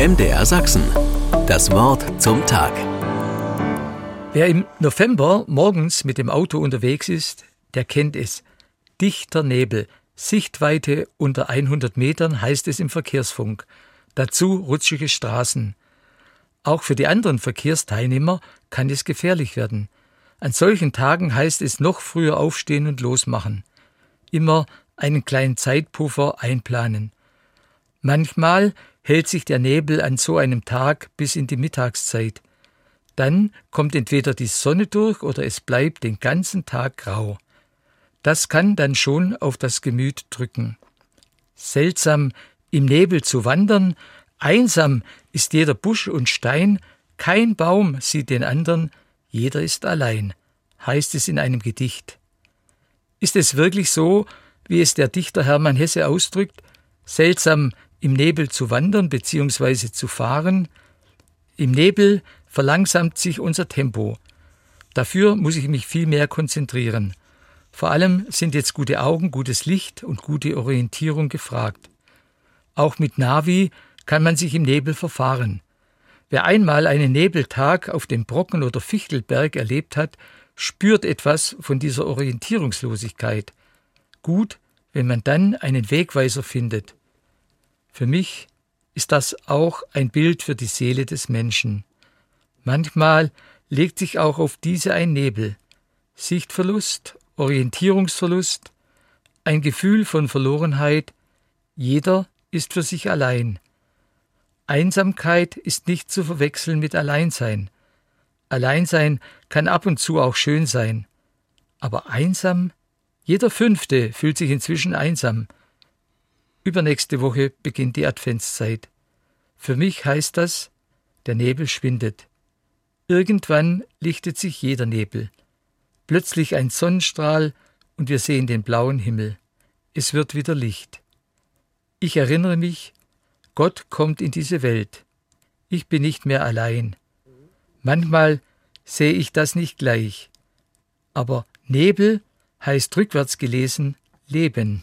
MDR Sachsen. Das Wort zum Tag. Wer im November morgens mit dem Auto unterwegs ist, der kennt es. Dichter Nebel, Sichtweite unter 100 Metern heißt es im Verkehrsfunk. Dazu rutschige Straßen. Auch für die anderen Verkehrsteilnehmer kann es gefährlich werden. An solchen Tagen heißt es noch früher aufstehen und losmachen. Immer einen kleinen Zeitpuffer einplanen. Manchmal hält sich der Nebel an so einem Tag bis in die Mittagszeit. Dann kommt entweder die Sonne durch oder es bleibt den ganzen Tag grau. Das kann dann schon auf das Gemüt drücken. Seltsam im Nebel zu wandern, einsam ist jeder Busch und Stein, kein Baum sieht den andern, jeder ist allein, heißt es in einem Gedicht. Ist es wirklich so, wie es der Dichter Hermann Hesse ausdrückt, seltsam im Nebel zu wandern bzw. zu fahren? Im Nebel verlangsamt sich unser Tempo. Dafür muss ich mich viel mehr konzentrieren. Vor allem sind jetzt gute Augen, gutes Licht und gute Orientierung gefragt. Auch mit Navi kann man sich im Nebel verfahren. Wer einmal einen Nebeltag auf dem Brocken oder Fichtelberg erlebt hat, spürt etwas von dieser Orientierungslosigkeit. Gut, wenn man dann einen Wegweiser findet. Für mich ist das auch ein Bild für die Seele des Menschen. Manchmal legt sich auch auf diese ein Nebel. Sichtverlust, Orientierungsverlust, ein Gefühl von Verlorenheit, jeder ist für sich allein. Einsamkeit ist nicht zu verwechseln mit Alleinsein. Alleinsein kann ab und zu auch schön sein. Aber einsam jeder Fünfte fühlt sich inzwischen einsam. Übernächste Woche beginnt die Adventszeit. Für mich heißt das, der Nebel schwindet. Irgendwann lichtet sich jeder Nebel. Plötzlich ein Sonnenstrahl und wir sehen den blauen Himmel. Es wird wieder Licht. Ich erinnere mich, Gott kommt in diese Welt. Ich bin nicht mehr allein. Manchmal sehe ich das nicht gleich. Aber Nebel heißt rückwärts gelesen Leben.